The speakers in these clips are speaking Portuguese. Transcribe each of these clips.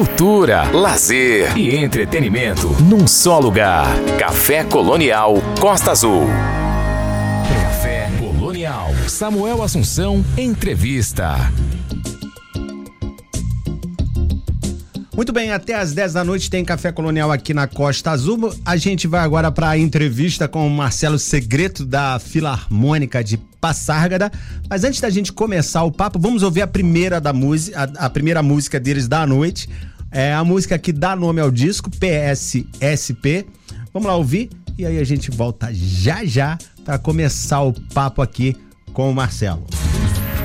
Cultura, lazer e entretenimento num só lugar. Café Colonial Costa Azul. Café Colonial. Samuel Assunção, entrevista. Muito bem, até às 10 da noite tem Café Colonial aqui na Costa Azul. A gente vai agora para a entrevista com o Marcelo Segreto da Filarmônica de Passárgada. Mas antes da gente começar o papo, vamos ouvir a primeira da música, a, a primeira música deles da noite. É a música que dá nome ao disco, PSSP. Vamos lá ouvir e aí a gente volta já já para começar o papo aqui com o Marcelo.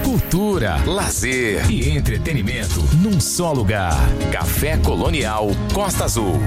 Cultura, lazer e entretenimento num só lugar. Café Colonial Costa Azul.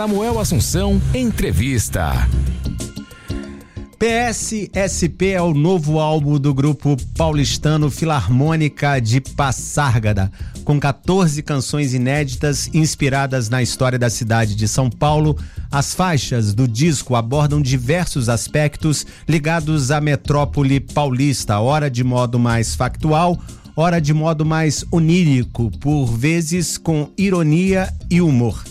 Samuel Assunção, entrevista. PSSP é o novo álbum do grupo paulistano Filarmônica de Passárgada, com 14 canções inéditas inspiradas na história da cidade de São Paulo. As faixas do disco abordam diversos aspectos ligados à metrópole paulista, ora de modo mais factual, ora de modo mais onírico, por vezes com ironia e humor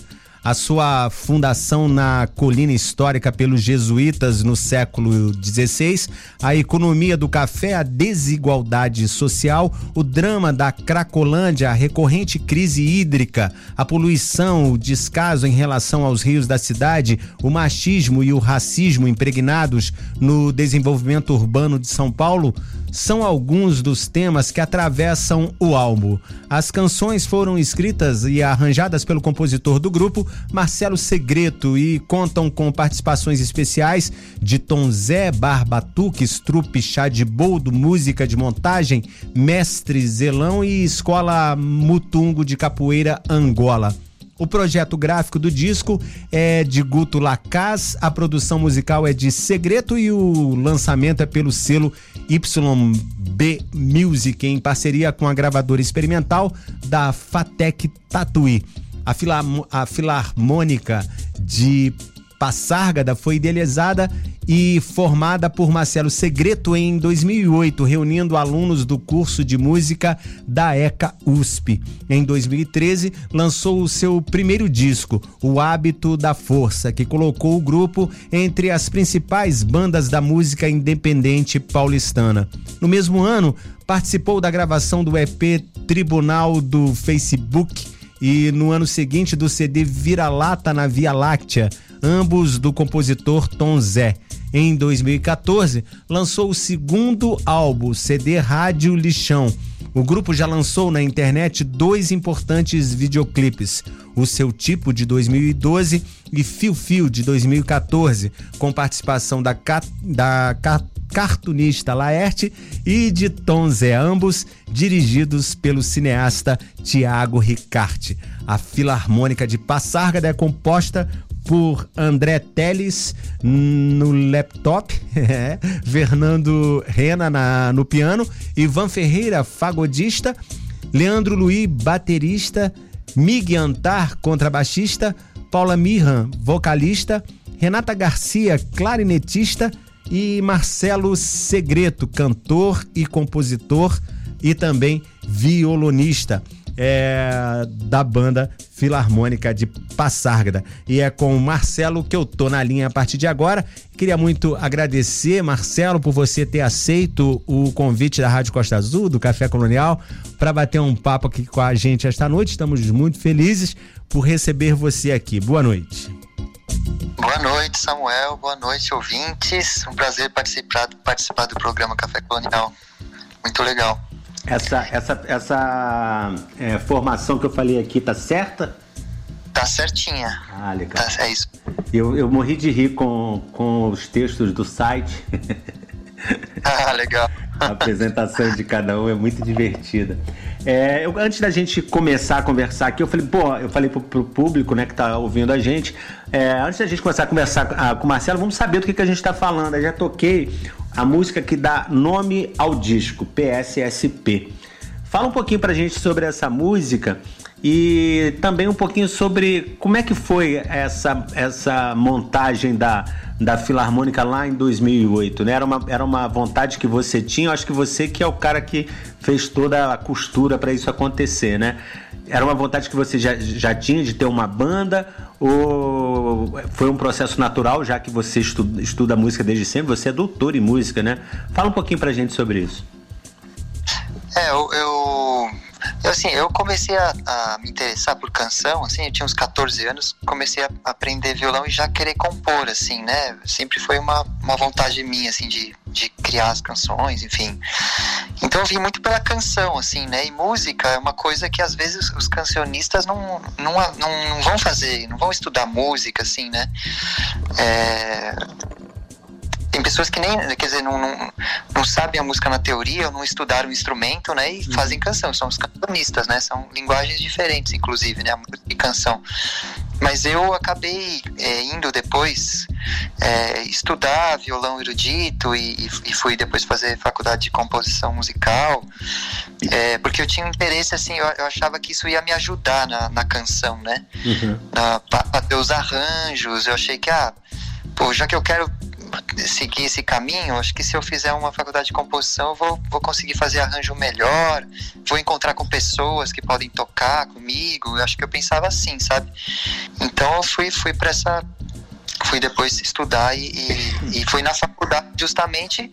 a sua fundação na colina histórica pelos jesuítas no século XVI, a economia do café, a desigualdade social, o drama da Cracolândia, a recorrente crise hídrica, a poluição, o descaso em relação aos rios da cidade, o machismo e o racismo impregnados no desenvolvimento urbano de São Paulo são alguns dos temas que atravessam o álbum. As canções foram escritas e arranjadas pelo compositor do grupo, Marcelo Segreto, e contam com participações especiais de Tom Zé, Barbatuque, Strupe, Chá de Boldo, Música de Montagem, Mestre Zelão e Escola Mutungo de Capoeira Angola. O projeto gráfico do disco é de Guto Lacaz, a produção musical é de Segreto e o lançamento é pelo selo YB Music, em parceria com a gravadora experimental da Fatec Tatuí. A, a Filarmônica de Passárgada foi idealizada e formada por Marcelo Segreto em 2008, reunindo alunos do curso de música da ECA USP. Em 2013, lançou o seu primeiro disco, O Hábito da Força, que colocou o grupo entre as principais bandas da música independente paulistana. No mesmo ano, participou da gravação do EP Tribunal do Facebook e no ano seguinte do CD Vira-Lata na Via Láctea ambos do compositor Tom Zé. Em 2014, lançou o segundo álbum, CD Rádio Lixão. O grupo já lançou na internet dois importantes videoclipes: O Seu Tipo de 2012 e Fio Fio de 2014, com participação da, da cartunista Laerte e de Tom Zé, ambos dirigidos pelo cineasta Tiago Ricarte. A Filarmônica de Passarga é composta por André Teles no laptop, Fernando Rena na, no piano, Ivan Ferreira, fagodista, Leandro Luiz, baterista, Miguel Antar, contrabaixista, Paula Mirran, vocalista, Renata Garcia, clarinetista e Marcelo Segreto, cantor e compositor e também violonista é, da banda Filarmônica de Passárgada. E é com o Marcelo que eu tô na linha a partir de agora. Queria muito agradecer, Marcelo, por você ter aceito o convite da Rádio Costa Azul, do Café Colonial, para bater um papo aqui com a gente esta noite. Estamos muito felizes por receber você aqui. Boa noite. Boa noite, Samuel. Boa noite, ouvintes. Um prazer participar, participar do programa Café Colonial. Muito legal. Essa, essa, essa é, formação que eu falei aqui tá certa? Tá certinha. Ah, legal. Tá, é isso. Eu, eu morri de rir com, com os textos do site. ah, legal. A apresentação de cada um é muito divertida. É, eu, antes da gente começar a conversar aqui, eu falei, pô, eu falei pro, pro público, né, que tá ouvindo a gente, é, antes da gente começar a conversar a, com o Marcelo, vamos saber do que, que a gente tá falando. Eu já toquei a música que dá nome ao disco, PSSP. Fala um pouquinho pra gente sobre essa música e também um pouquinho sobre como é que foi essa, essa montagem da, da Filarmônica lá em 2008, né? Era uma, era uma vontade que você tinha, acho que você que é o cara que fez toda a costura para isso acontecer, né? Era uma vontade que você já, já tinha de ter uma banda ou foi um processo natural, já que você estuda, estuda música desde sempre? Você é doutor em música, né? Fala um pouquinho pra gente sobre isso. É, eu, eu eu, assim, eu comecei a, a, me interessar por canção, assim, eu tinha uns 14 anos, comecei a aprender violão e já querer compor, assim, né? Sempre foi uma, uma vontade minha, assim, de, de criar as canções, enfim. Então eu vim muito pela canção, assim, né? E música é uma coisa que às vezes os cancionistas não, não, não, não vão fazer, não vão estudar música, assim, né? É tem pessoas que nem, quer dizer, não, não, não sabem a música na teoria, ou não estudaram o instrumento, né, e uhum. fazem canção, são os cantonistas, né, são linguagens diferentes, inclusive, né, a música e canção. Mas eu acabei é, indo depois é, estudar violão erudito e, e, fui depois fazer faculdade de composição musical, é, porque eu tinha um interesse, assim, eu, eu, achava que isso ia me ajudar na, na canção, né, uhum. para ter os arranjos, eu achei que, ah, pô, já que eu quero seguir esse caminho, acho que se eu fizer uma faculdade de composição, eu vou, vou conseguir fazer arranjo melhor, vou encontrar com pessoas que podem tocar comigo. Eu acho que eu pensava assim, sabe? Então eu fui, fui para essa. Fui depois estudar e, e, e fui na faculdade justamente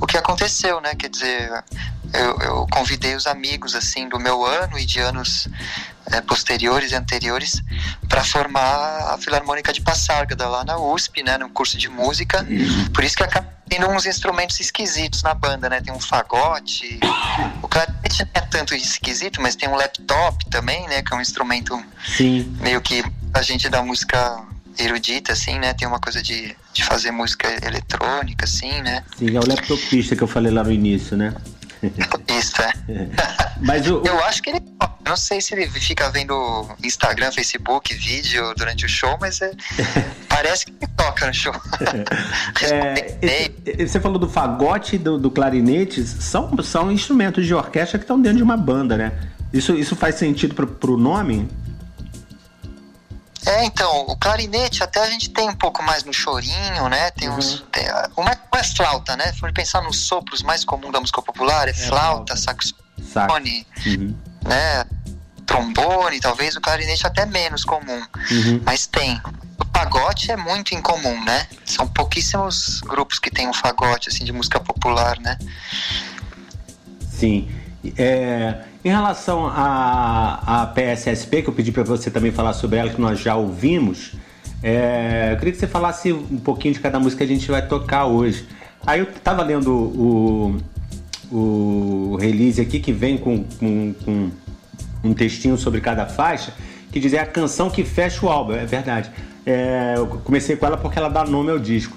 o que aconteceu, né? Quer dizer, eu, eu convidei os amigos assim do meu ano e de anos é, posteriores e anteriores para formar a Filarmônica de Passárgada lá na USP, né, no curso de música. Por isso que acaba tendo uns instrumentos esquisitos na banda, né? Tem um fagote, o clarinete não é tanto esquisito, mas tem um laptop também, né, que é um instrumento Sim. meio que a gente da música erudita, assim, né? Tem uma coisa de, de fazer música eletrônica, assim, né? Sim, é o laptopista que eu falei lá no início, né? Isso, é. Mas o, Eu acho que ele. Não sei se ele fica vendo Instagram, Facebook, vídeo durante o show, mas é, parece que toca no show. é, esse, você falou do fagote e do, do clarinete, são, são instrumentos de orquestra que estão dentro de uma banda, né? Isso, isso faz sentido pro, pro nome? É, então, o clarinete até a gente tem um pouco mais no chorinho, né? Tem uhum. uns. Tem, uma é flauta, né? Se for pensar nos sopros mais comuns da música popular, é, é flauta, saxofone, uhum. Né? Trombone, talvez o clarinete até menos comum. Uhum. Mas tem. O fagote é muito incomum, né? São pouquíssimos grupos que tem um fagote, assim, de música popular, né? Sim. É, em relação à, à PSSP, que eu pedi para você também falar sobre ela, que nós já ouvimos, é, eu queria que você falasse um pouquinho de cada música que a gente vai tocar hoje. Aí eu estava lendo o, o release aqui, que vem com, com, com um textinho sobre cada faixa, que diz é a canção que fecha o álbum, é verdade. É, eu comecei com ela porque ela dá nome ao disco.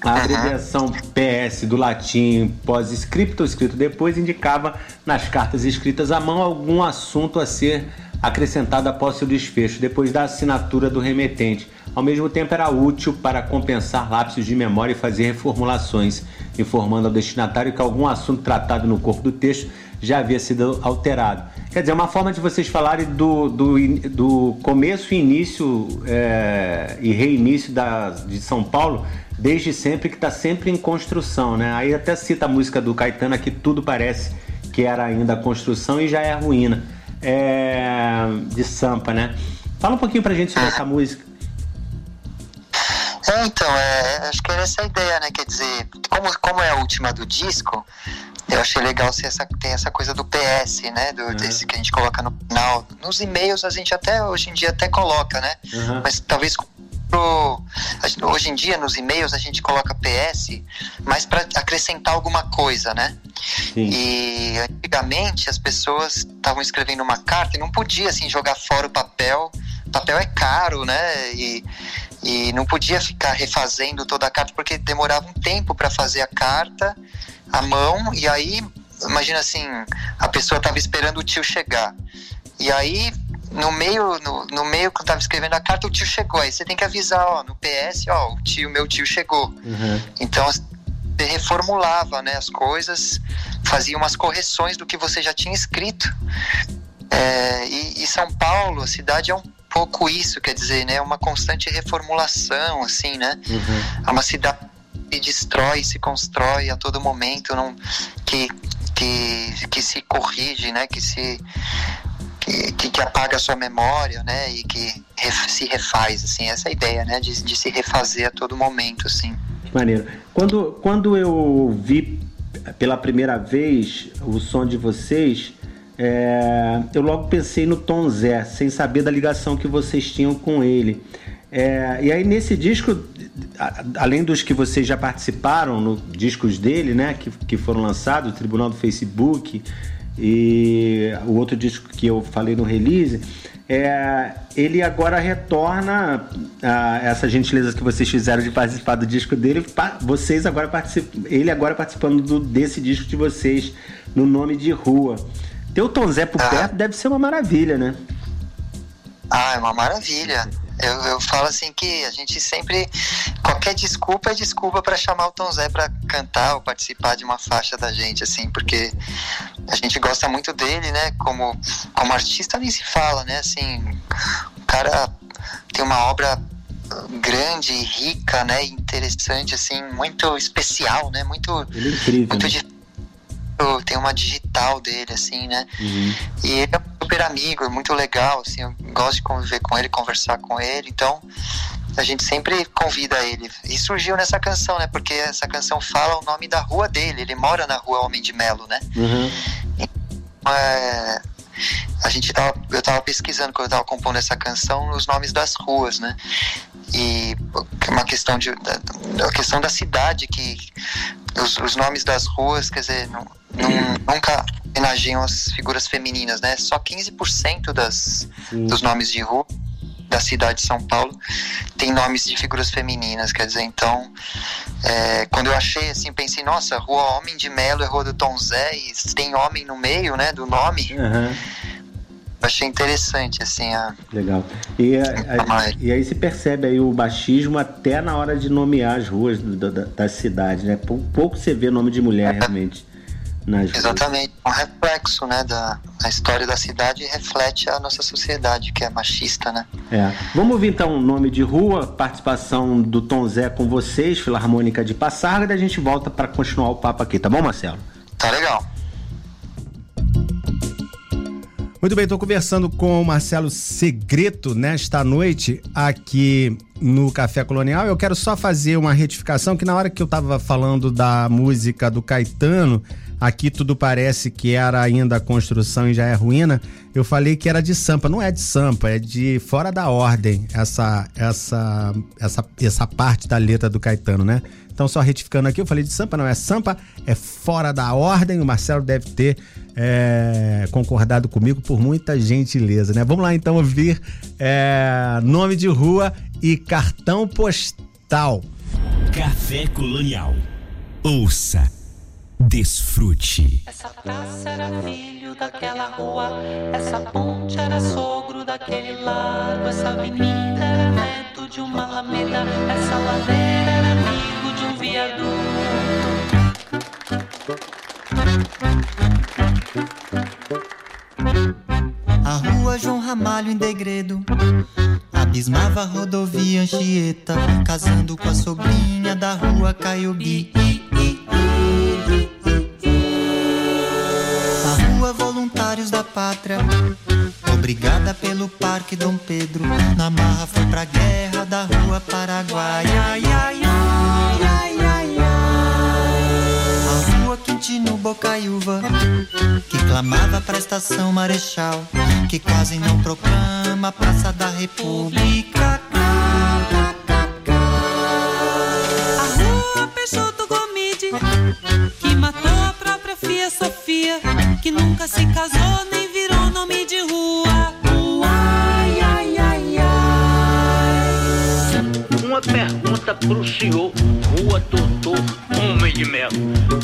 A abreviação PS do latim pós-scripto, escrito depois, indicava nas cartas escritas à mão algum assunto a ser acrescentado após seu desfecho, depois da assinatura do remetente. Ao mesmo tempo, era útil para compensar lapsos de memória e fazer reformulações, informando ao destinatário que algum assunto tratado no corpo do texto já havia sido alterado. Quer dizer, é uma forma de vocês falarem do, do, do começo início é, e reinício da, de São Paulo desde sempre, que está sempre em construção, né? Aí até cita a música do Caetano que tudo parece que era ainda construção e já é ruína. É, de Sampa, né? Fala um pouquinho pra gente sobre essa música. É, então, é, acho que era essa a ideia, né? Quer dizer, como, como é a última do disco, eu achei legal ser essa, tem essa coisa do PS, né? Do, uhum. Desse que a gente coloca no final. Nos e-mails a gente até, hoje em dia, até coloca, né? Uhum. Mas talvez pro, hoje em dia nos e-mails a gente coloca PS, mas para acrescentar alguma coisa, né? Sim. E antigamente as pessoas estavam escrevendo uma carta e não podia assim jogar fora o papel. O papel é caro, né? E, e não podia ficar refazendo toda a carta porque demorava um tempo para fazer a carta à mão e aí imagina assim a pessoa estava esperando o tio chegar e aí no meio, no, no meio que eu tava escrevendo a carta, o tio chegou. Aí você tem que avisar, ó, no PS, ó, o tio, meu tio chegou. Uhum. Então você reformulava, né, as coisas, fazia umas correções do que você já tinha escrito. É, e, e, São Paulo, a cidade é um pouco isso, quer dizer, né, uma constante reformulação, assim, né? Uhum. É uma cidade que destrói, se constrói a todo momento, não, que, que, que se corrige, né, que se que, que, apaga a sua memória, né? E que ref, se refaz, assim, essa ideia, né? De, de se refazer a todo momento, assim. Maneiro. Quando, quando eu vi pela primeira vez o som de vocês, é, eu logo pensei no Tom Zé, sem saber da ligação que vocês tinham com ele. É, e aí nesse disco, além dos que vocês já participaram no discos dele, né, que, que foram lançados, Tribunal do Facebook, e o outro disco que eu falei no release, é, ele agora retorna a essa gentileza que vocês fizeram de participar do disco dele. Vocês agora participam, ele agora participando do, desse disco de vocês no nome de rua. Ter o Tom Zé por ah. perto deve ser uma maravilha, né? Ah, é uma maravilha. Eu, eu falo assim que a gente sempre. Qualquer desculpa é desculpa para chamar o Tom Zé para cantar ou participar de uma faixa da gente, assim, porque a gente gosta muito dele, né? Como, como artista nem se fala, né? Assim, o cara tem uma obra grande, rica, né? Interessante, assim, muito especial, né? Muito. Ele é incrível. Muito né? Tem uma digital dele, assim, né? Uhum. E ele é super amigo, é muito legal, assim, eu gosto de conviver com ele, conversar com ele, então a gente sempre convida ele. E surgiu nessa canção, né? Porque essa canção fala o nome da rua dele, ele mora na rua Homem de Melo, né? Uhum. Então, é, a gente tava, eu tava pesquisando quando eu tava compondo essa canção os nomes das ruas, né? E uma questão de a questão da cidade que os, os nomes das ruas, quer dizer, não, não, nunca homenageiam as figuras femininas, né? Só 15% das, dos nomes de rua da cidade de São Paulo tem nomes de figuras femininas, quer dizer, então é, quando eu achei assim, pensei, nossa, Rua Homem de Melo é Rua do Tom Zé e tem homem no meio, né, do nome. Uhum. Achei interessante, assim, a... Legal. E, a, a, e aí se percebe aí o baixismo até na hora de nomear as ruas da, da, da cidade, né? Pouco você vê nome de mulher, realmente nas Exatamente, um reflexo, né, da a história da cidade reflete a nossa sociedade, que é machista, né? É. Vamos ouvir então o nome de rua, participação do Tom Zé com vocês, Filarmônica de Passarga, e a gente volta para continuar o papo aqui, tá bom, Marcelo? Tá legal. Muito bem, estou conversando com o Marcelo Segreto nesta noite aqui no Café Colonial. Eu quero só fazer uma retificação que na hora que eu estava falando da música do Caetano, aqui tudo parece que era ainda construção e já é ruína. Eu falei que era de Sampa, não é de Sampa, é de fora da ordem essa essa essa essa parte da letra do Caetano, né? Então, só retificando aqui, eu falei de Sampa, não é Sampa, é fora da ordem. O Marcelo deve ter é, concordado comigo por muita gentileza, né? Vamos lá então ouvir é, nome de rua e cartão postal. Café Colonial. Ouça. Desfrute. Essa praça era filho daquela rua, essa ponte era sogro daquele lago, essa avenida era neto de uma alameda, essa ladeira era amigo. A rua João Ramalho em degredo Abismava a rodovia Anchieta. Casando com a sobrinha da rua Caiobi A rua Voluntários da Pátria Obrigada pelo Parque Dom Pedro. Na marra foi pra guerra da rua Paraguai. Ai, ai, ai, Quintino Bocaiúva Que clamava pra estação Marechal Que quase não proclama a Praça da República A rua Peixoto Gomide, que matou a própria filha Sofia, que nunca se casou nem virou nome de rua. Uma pergunta pro senhor, Rua Doutor Homem de Melo,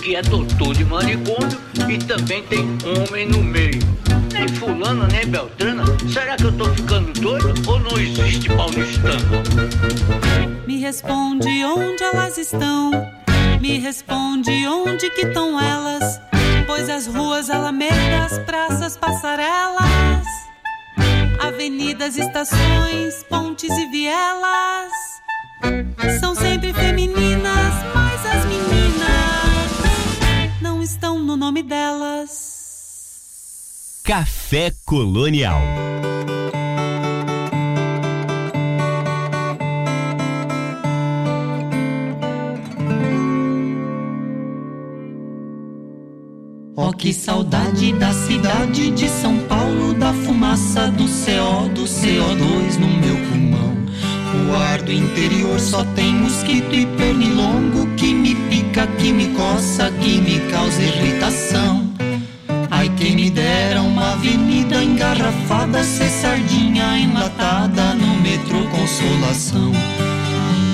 que é doutor de manicômio e também tem homem no meio. Nem fulana, nem beltrana, será que eu tô ficando doido ou não existe paulistano? Me responde onde elas estão. Me responde onde que estão elas. Pois as ruas, alamedas, praças, passarelas, avenidas, estações, pontes e vielas são sempre femininas, mas as meninas não estão no nome delas. Café Colonial. Oh, que saudade da cidade de São Paulo, da fumaça do CO, do CO2 no meu pulmão. O ar do interior só tem mosquito e pernilongo que me pica, que me coça, que me causa irritação. Ai, quem me dera uma avenida engarrafada, ser sardinha enlatada no metrô Consolação.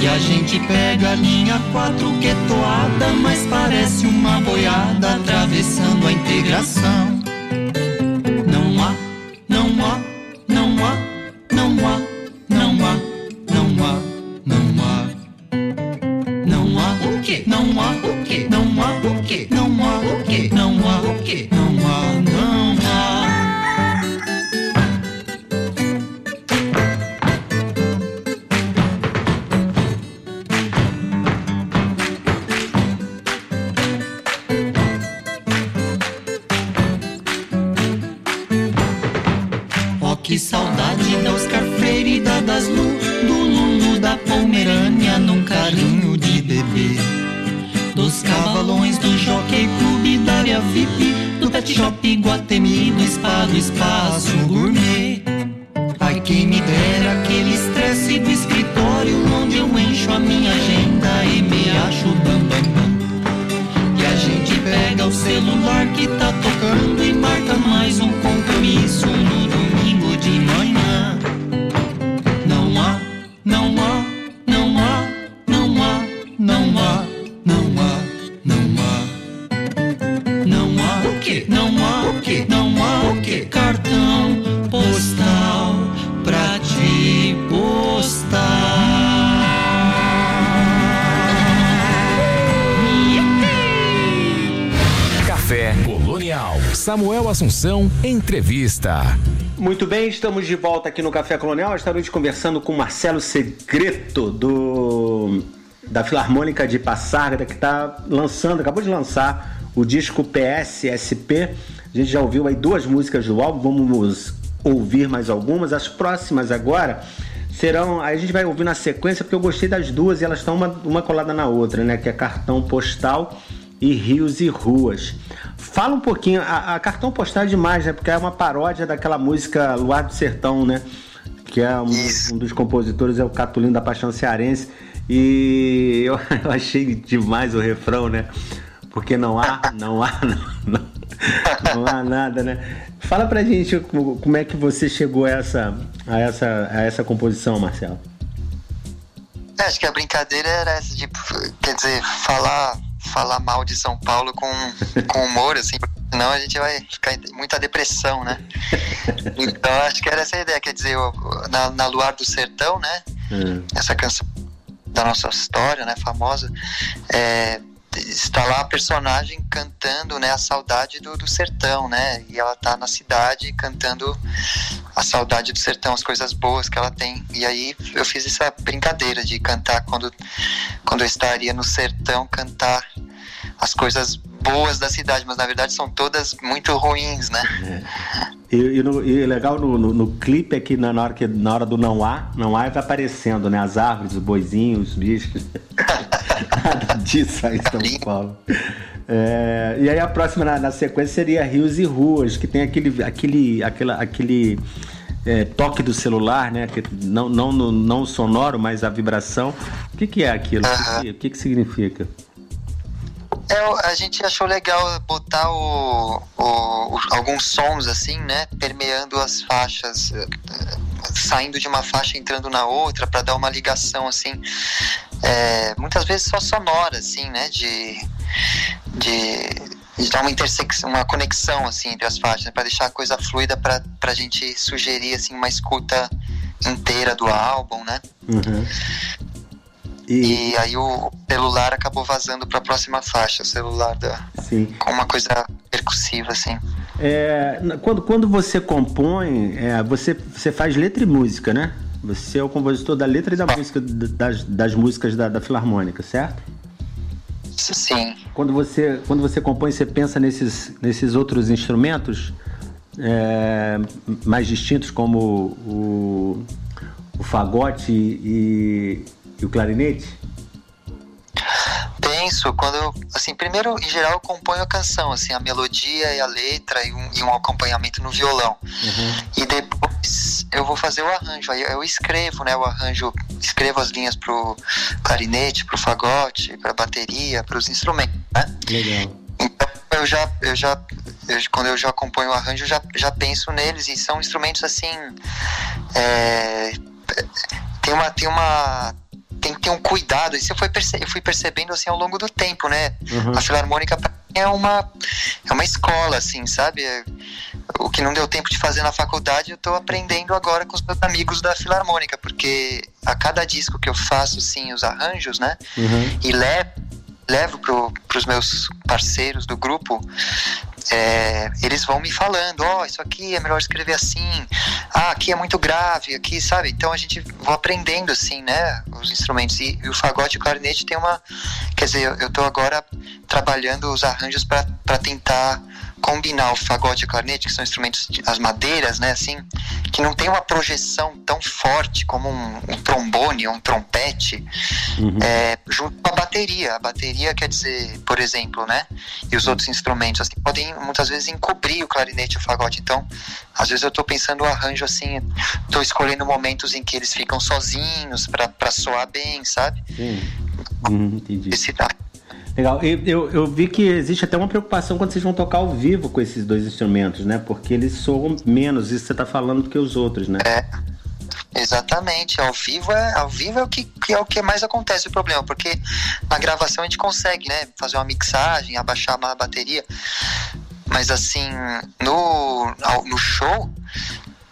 E a gente pega a linha 4 que é toada, mas parece uma boiada atravessando a integração. O quê? Não há o quê? Não há o quê? Não há o quê? Não há, não há. Oh, que saudade da Oscar Freire, da das Lu, do Lulu, da Pomerânia, num carinho de cavalões do Jockey Clube, da área VIP, do Pet Shop Guatemi, do Spa, do Espaço Gourmet. Ai, quem me dera aquele estresse do escritório, onde eu encho a minha agenda e me acho bam, bam, bam. E a gente pega o celular que tá tocando e Samuel Assunção Entrevista. Muito bem, estamos de volta aqui no Café Colonial. Esta noite conversando com Marcelo Segreto do da Filarmônica de Passarga, que está lançando, acabou de lançar o disco PSSP. A gente já ouviu aí duas músicas do álbum, vamos ouvir mais algumas. As próximas agora serão. Aí a gente vai ouvir na sequência, porque eu gostei das duas e elas estão uma, uma colada na outra, né? Que é Cartão Postal e Rios e Ruas. Fala um pouquinho, a, a Cartão Postal é demais, né? Porque é uma paródia daquela música Luar do Sertão, né? Que é um, um dos compositores, é o Catulino da Paixão Cearense. E eu, eu, achei demais o refrão, né? Porque não há, não há, não, não, não há nada, né? Fala pra gente como é que você chegou a essa, a essa, a essa composição, Marcelo. É, acho que a brincadeira era essa de, quer dizer, falar, falar mal de São Paulo com, com humor, assim, senão a gente vai ficar em muita depressão, né? Então acho que era essa a ideia, quer dizer, na, na Luar do Sertão, né? Hum. Essa canção da nossa história, né, famosa, é, está lá a personagem cantando, né, a saudade do, do, sertão, né, e ela tá na cidade cantando a saudade do sertão, as coisas boas que ela tem. E aí eu fiz essa brincadeira de cantar quando quando eu estaria no sertão cantar as coisas boas da cidade, mas na verdade são todas muito ruins, né? É. E, e, no, e legal no, no, no, clipe é que na, hora que na hora do não há, não há vai aparecendo, né? As árvores, os boizinhos, os bichos. Nada disso aí em São Paulo. É, e aí a próxima na, na, sequência seria Rios e Ruas, que tem aquele, aquele, aquela, aquele é, toque do celular, né? Que não, não, não sonoro, mas a vibração. O que, que é aquilo? O que, que, que significa? É, a gente achou legal botar o, o, o, alguns sons assim, né, permeando as faixas, eh, saindo de uma faixa entrando na outra para dar uma ligação assim, é, muitas vezes só sonora assim, né, de, de de dar uma intersecção, uma conexão assim entre as faixas, né, para deixar a coisa fluida para a gente sugerir assim uma escuta inteira do álbum, né? Uhum. E... e, aí o celular acabou vazando para a próxima faixa, o celular da Sim. com uma coisa percussiva assim. É, quando, quando você compõe, é, você, você faz letra e música, né? Você é o compositor da letra e da música das, das músicas da, da Filarmônica, certo? Sim. Quando você, quando você compõe, você pensa nesses, nesses outros instrumentos é, mais distintos, como o, o fagote e, e o clarinete? Penso, quando eu, assim, primeiro, em geral, eu componho a canção, assim, a melodia e a letra e um, e um acompanhamento no violão. Uhum. E depois eu vou fazer o arranjo, aí eu escrevo, né, o arranjo, escrevo as linhas pro clarinete, pro fagote, pra bateria, pros instrumentos, né? Legal. Então, eu já, eu já eu, quando eu já acompanho o arranjo, já, já penso neles e são instrumentos assim. É, tem uma, tem uma tem que ter um cuidado. Isso eu fui, eu fui percebendo assim ao longo do tempo, né? Uhum. A filarmônica é uma é uma escola, assim, sabe? O que não deu tempo de fazer na faculdade, eu estou aprendendo agora com os meus amigos da filarmônica, porque a cada disco que eu faço, sim, os arranjos, né? Uhum. E levo levo para os meus parceiros do grupo, é, eles vão me falando, ó, oh, isso aqui é melhor escrever assim, ah, aqui é muito grave, aqui, sabe? Então a gente vai aprendendo, assim, né, os instrumentos. E, e o fagote e o clarinete tem uma. Quer dizer, eu, estou agora trabalhando os arranjos para tentar combinar o fagote e o clarinete, que são instrumentos, de, as madeiras, né, assim, que não tem uma projeção tão forte como um, um trombone ou um trompete, uhum. é, junto com a bateria. A bateria quer dizer, por exemplo, né, e os outros instrumentos, assim, podem muitas vezes encobrir o clarinete e o fagote. Então, às vezes eu estou pensando o arranjo assim, estou escolhendo momentos em que eles ficam sozinhos para soar bem, sabe? Sim. Hum, entendi. Esse, Legal. Eu, eu, eu, vi que existe até uma preocupação quando vocês vão tocar ao vivo com esses dois instrumentos, né? Porque eles soam menos, isso você está falando, do que os outros, né? É. Exatamente, ao vivo é, ao vivo é o que, que, é o que mais acontece o problema, porque na gravação a gente consegue, né, fazer uma mixagem, abaixar uma bateria, mas assim, no, no show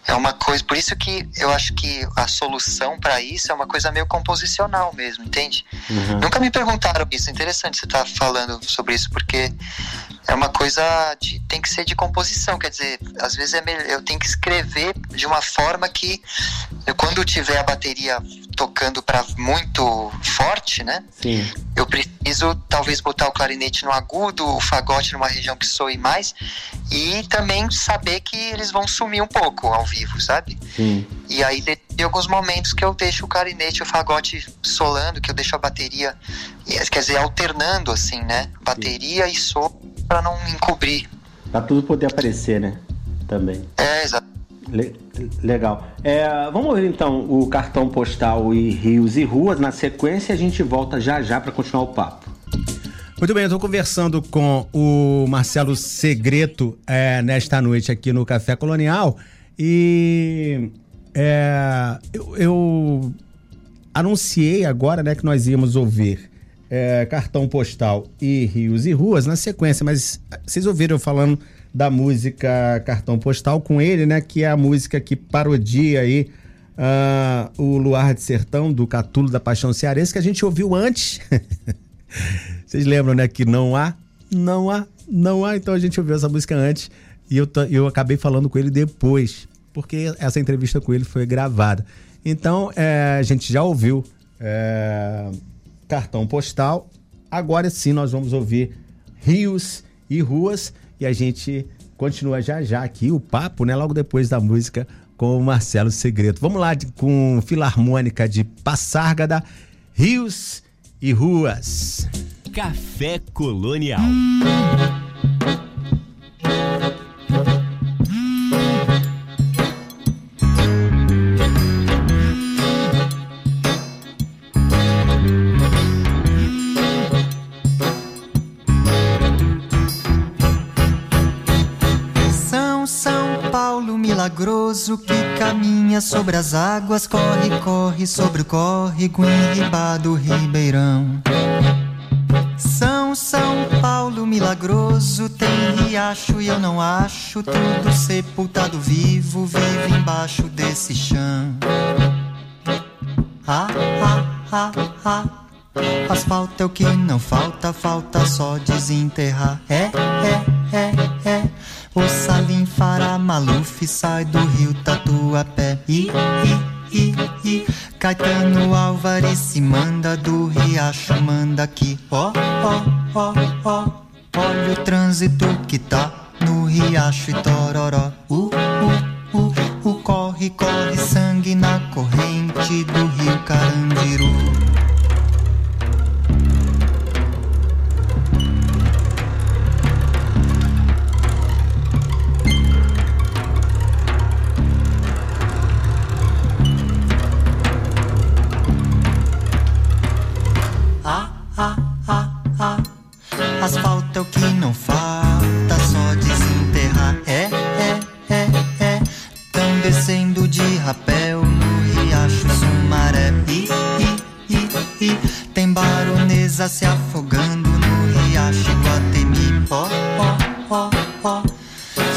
é uma coisa, por isso que eu acho que a solução para isso é uma coisa meio composicional mesmo, entende? Uhum. Nunca me perguntaram isso, interessante você estar tá falando sobre isso, porque é uma coisa de, tem que ser de composição, quer dizer, às vezes é melhor, eu tenho que escrever de uma forma que eu, quando tiver a bateria tocando para muito forte, né? Sim. Eu preciso talvez botar o clarinete no agudo, o fagote numa região que soe mais e também saber que eles vão sumir um pouco ao vivo, sabe? Sim. E aí tem alguns momentos que eu deixo o clarinete e o fagote solando, que eu deixo a bateria, quer dizer, alternando assim, né? Bateria Sim. e solo para não encobrir. Pra tudo poder aparecer, né? Também. É, exato. Le legal. É, vamos ver então o cartão postal e rios e ruas. Na sequência, a gente volta já já para continuar o papo. Muito bem, eu estou conversando com o Marcelo Segreto é, nesta noite aqui no Café Colonial e é, eu, eu, anunciei agora né, que nós íamos ouvir é, cartão postal e rios e ruas na sequência, mas vocês ouviram eu falando da música Cartão Postal com ele, né? Que é a música que parodia aí uh, o Luar de Sertão, do Catulo da Paixão Cearense, que a gente ouviu antes. Vocês lembram, né? Que não há, não há, não há. Então a gente ouviu essa música antes e eu, eu acabei falando com ele depois, porque essa entrevista com ele foi gravada. Então é, a gente já ouviu é, Cartão Postal. Agora sim nós vamos ouvir Rios e Ruas e a gente continua já já aqui o papo, né? Logo depois da música com o Marcelo Segredo. Vamos lá de, com Filarmônica de Passárgada, Rios e Ruas. Café Colonial. Sobre as águas, corre, corre sobre o córrego enribado Ribeirão. São São Paulo milagroso, tem riacho e eu não acho tudo sepultado vivo, vive embaixo desse chão. Ah, ah, ah, ah. Asfalto é o que não falta, falta só desenterrar. É, é, é, é. O Salim Fará Maluf sai do rio Tatuapé. I, i, i, i. Caetano Álvares se manda do riacho, manda aqui. Ó, ó, ó, ó. Olha o trânsito que tá no riacho e tororó. Uh, uh, uh, uh. Corre, corre sangue na corrente do rio Carandiru. Asfalto é o que não falta, só desenterrar. É, é, é, é. Tão descendo de rapel no riacho Sumaré. I, i, i, i. Tem baronesa se afogando no riacho Guatemi. Ó, ó, ó, ó.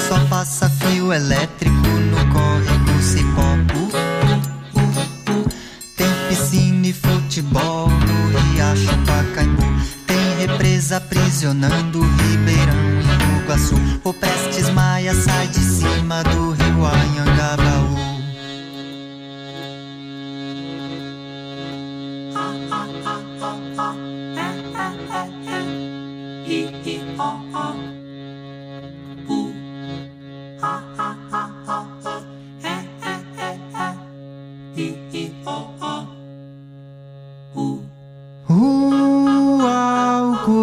Só passa fio elétrico no córrego Cipó. Uh, uh, uh, uh. Tem piscina e futebol aprisionando Ribeirão e Iguaçu. O Prestes Maia sai de cima do rio Anhangabaú.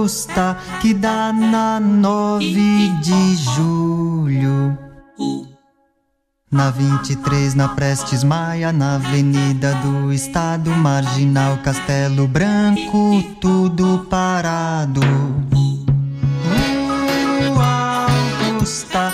Augusta que dá na 9 de julho. Na 23, na Prestes Maia, na Avenida do Estado, Marginal Castelo Branco, tudo parado. Uh, Augusta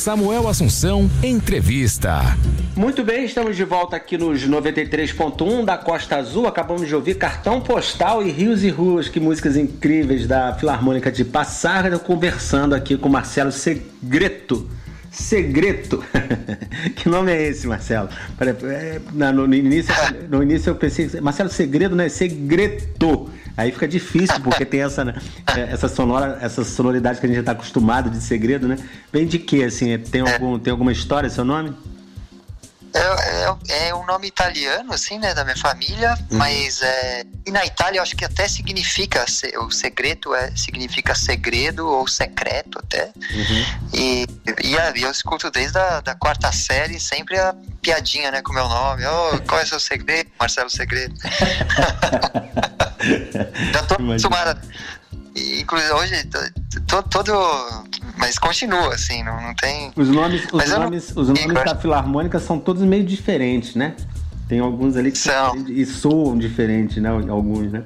Samuel Assunção Entrevista. Muito bem, estamos de volta aqui nos 93.1 da Costa Azul. Acabamos de ouvir Cartão Postal e Rios e Ruas, que músicas incríveis da Filarmônica de Passarga, conversando aqui com Marcelo Segreto. Segreto. que nome é esse, Marcelo? É, no, início, no início eu pensei, Marcelo Segredo, né? Segreto. Aí fica difícil, porque tem essa, né, é, essa, sonora, essa sonoridade que a gente está acostumado de segredo, né? Vem de quê, assim? Tem, algum, tem alguma história seu nome? É, é, é, um nome italiano, assim, né, da minha família, uhum. mas é, e na Itália eu acho que até significa, o segredo é, significa segredo ou secreto até. Uhum. E, e eu escuto desde a da quarta série sempre a piadinha, né, com o meu nome. Oh, qual é o seu segredo? Marcelo Segredo. Já tô acostumado. Inclusive hoje, todo mas continua, assim, não, não tem. Os nomes, os nomes, não... os nomes da Filarmônica são todos meio diferentes, né? Tem alguns ali que são. e soam diferentes, né? Alguns, né?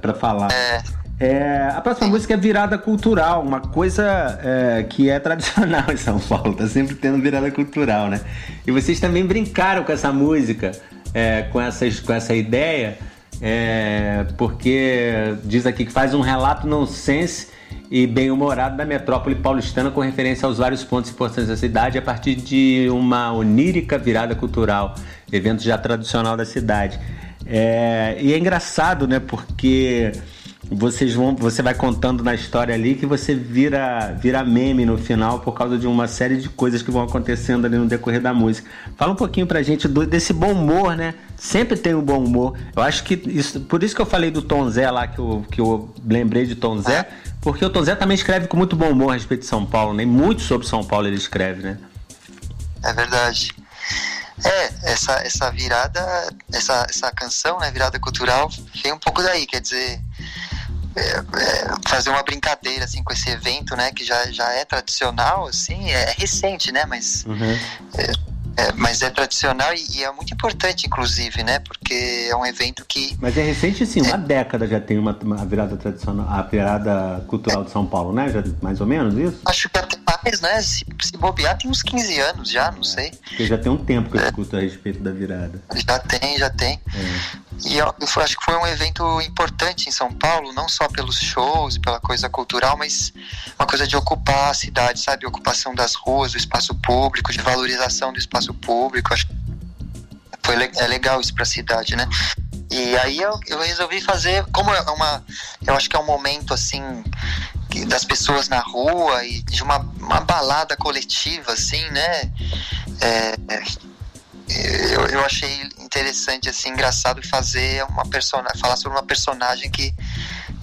Para falar. É. É, a próxima música é virada cultural, uma coisa é, que é tradicional em São Paulo, tá sempre tendo virada cultural, né? E vocês também brincaram com essa música, é, com, essas, com essa ideia, é, porque diz aqui que faz um relato nonsense e bem-humorado da metrópole paulistana com referência aos vários pontos importantes da cidade a partir de uma onírica virada cultural, evento já tradicional da cidade. É, e é engraçado, né? Porque vocês vão, você vai contando na história ali que você vira, vira meme no final por causa de uma série de coisas que vão acontecendo ali no decorrer da música. Fala um pouquinho pra gente do, desse bom humor, né? Sempre tem um bom humor. Eu acho que isso, por isso que eu falei do Tom Zé lá que eu, que eu lembrei de Tom Zé, porque o Tom Zé também escreve com muito bom humor a respeito de São Paulo, né? muito sobre São Paulo ele escreve, né? É verdade. É, essa, essa virada, essa, essa canção, né, virada cultural, vem um pouco daí, quer dizer, fazer uma brincadeira assim com esse evento, né, que já, já é tradicional, assim, é recente, né, mas uhum. É, mas é tradicional e, e, é muito importante, inclusive, né? Porque é um evento que. Mas é recente, sim, uma é. década já tem uma, uma, virada tradicional, a virada cultural de São Paulo, né? Já, mais ou menos isso? Acho que até mais, né? Se, se bobear, tem uns 15 anos já, não sei. Porque já tem um tempo que eu é. escuto a respeito da virada. Já tem, já tem. É. E eu, eu, acho que foi um evento importante em São Paulo, não só pelos shows, pela coisa cultural, mas uma coisa de ocupar a cidade, sabe? Ocupação das ruas, do espaço público, de valorização do espaço público. Acho que foi, é legal isso para a cidade, né? E aí eu, eu resolvi fazer, como é uma, eu acho que é um momento assim das pessoas na rua e de uma, uma balada coletiva, assim, né? É, eu, eu achei interessante, assim, engraçado fazer uma personagem, falar sobre uma personagem que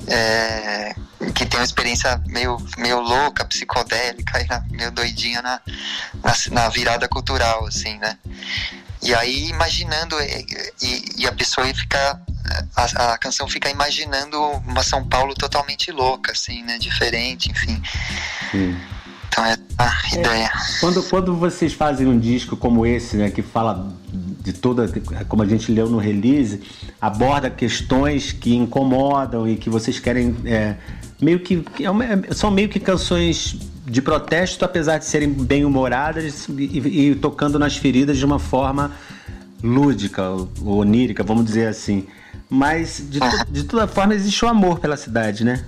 é, que tem uma experiência meio, meio louca, psicodélica, e meio doidinha na, na, na, virada cultural, assim, né? E aí, imaginando, e, e, e a pessoa fica, a, a, canção fica imaginando uma São Paulo totalmente louca, assim, né? Diferente, enfim. Sim. Então é a ideia. É, quando, quando vocês fazem um disco como esse, né, que fala de toda, como a gente leu no release, aborda questões que incomodam e que vocês querem é, meio que é uma, são meio que canções de protesto, apesar de serem bem humoradas e, e tocando nas feridas de uma forma lúdica, ou onírica, vamos dizer assim. Mas de, de toda forma existe o amor pela cidade, né?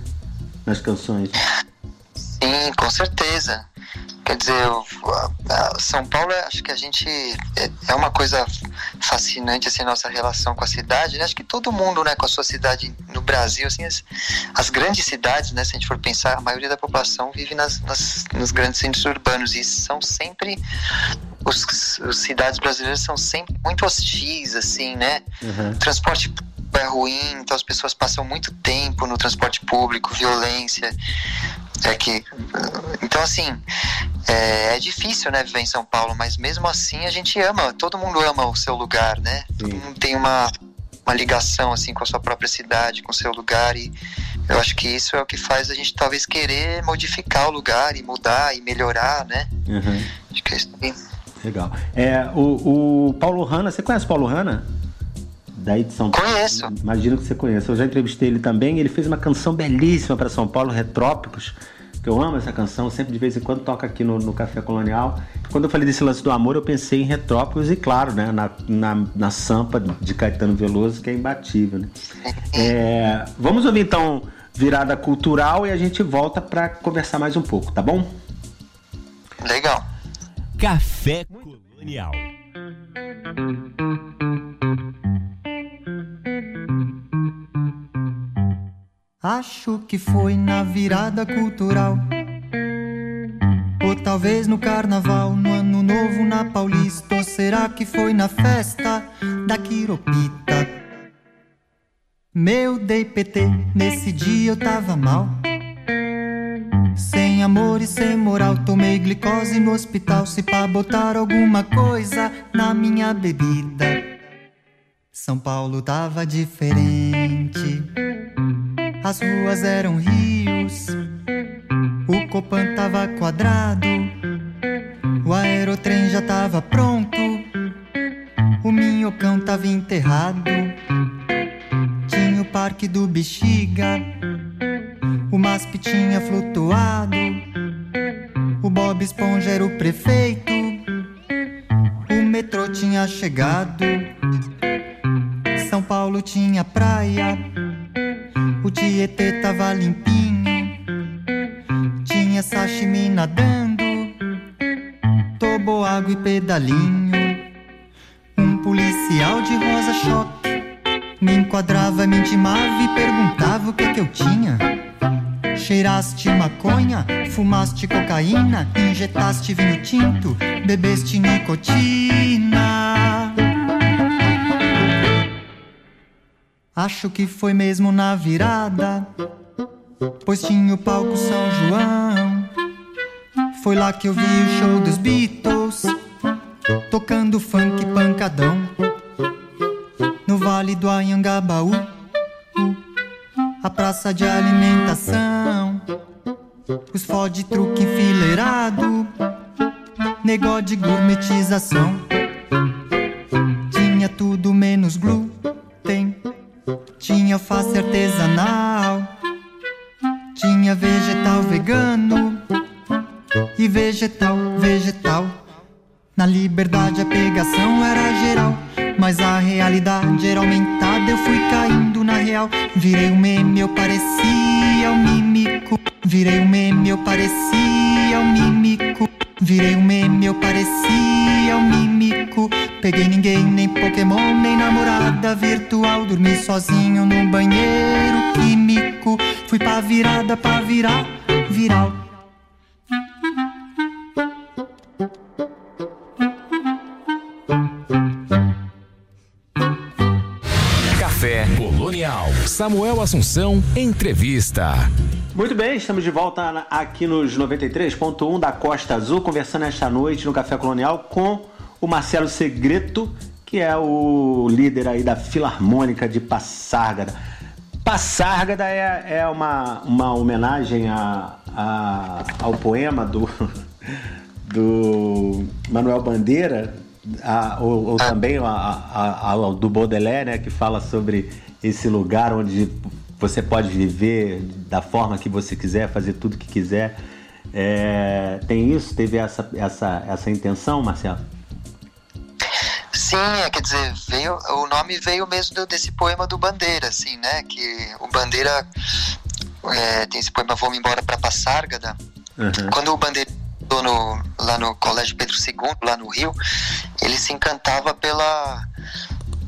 Nas canções. Sim, com certeza. Quer dizer, São Paulo, acho que a gente é, é uma coisa fascinante assim a nossa relação com a cidade. Né? Acho que todo mundo, né, com a sua cidade no Brasil, assim, as, as grandes cidades, né, se a gente for pensar, a maioria da população vive nas, nas nos grandes centros urbanos e são sempre os, os cidades brasileiras são sempre muito hostis, assim, né? Uhum. Transporte é ruim, então as pessoas passam muito tempo no transporte público, violência. É que, então assim, é, é, difícil, né, viver em São Paulo, mas mesmo assim a gente ama, todo mundo ama o seu lugar, né? Sim. Todo mundo tem uma, uma ligação assim com a sua própria cidade, com o seu lugar e eu acho que isso é o que faz a gente talvez querer modificar o lugar e mudar e melhorar, né? Uhum. Acho que é isso. Legal. É, o, o Paulo Hanna, você conhece o Paulo Hanna? Da edição. Conheço. Imagino que você conheça. Eu já entrevistei ele também. Ele fez uma canção belíssima para São Paulo, Retrópicos, porque eu amo essa canção, sempre de vez em quando toca aqui no, no Café Colonial. Quando eu falei desse lance do amor, eu pensei em Retrópolis e, claro, né, na, na, na Sampa de Caetano Veloso, que é imbatível. Né? É, vamos ouvir então Virada Cultural e a gente volta para conversar mais um pouco, tá bom? Legal. Café Colonial. Acho que foi na virada cultural. Ou talvez no carnaval, no ano novo na Paulista. Ou será que foi na festa da Quiropita? Meu dei PT, nesse dia eu tava mal. Sem amor e sem moral, tomei glicose no hospital. Se pra botar alguma coisa na minha bebida. São Paulo tava diferente. As ruas eram rios, o Copan tava quadrado, o aerotrem já tava pronto, o minhocão tava enterrado. Tinha o parque do Bexiga, o MASP tinha flutuado, o Bob Esponja era o prefeito, o metrô tinha chegado, São Paulo tinha praia o Tietê tava limpinho, tinha sashimi nadando, toboágua e pedalinho. Um policial de rosa choque me enquadrava, me intimava e perguntava o que que eu tinha. Cheiraste maconha, fumaste cocaína, injetaste vinho tinto, bebeste nicotina. Acho que foi mesmo na virada, pois tinha o palco São João. Foi lá que eu vi o show dos Beatles, tocando funk pancadão. No vale do Anhangabaú, a praça de alimentação. Os fode truque enfileirado, negócio de gourmetização. Entrevista. Muito bem, estamos de volta aqui nos 93.1 da Costa Azul, conversando esta noite no Café Colonial com o Marcelo Segreto, que é o líder aí da Filarmônica de Passárgada. Passárgada é, é uma, uma homenagem a, a, ao poema do, do Manuel Bandeira, a, ou, ou, também a, a, a, do Baudelaire, né, que fala sobre esse lugar onde você pode viver da forma que você quiser, fazer tudo que quiser. É, tem isso? Teve essa, essa, essa intenção, Marcelo? Sim, é, quer dizer, veio, o nome veio mesmo desse poema do Bandeira, assim, né? Que o Bandeira é, tem esse poema Vou-me embora para Passárgada. Uhum. Quando o Bandeira no, lá no Colégio Pedro II, lá no Rio, ele se encantava pela,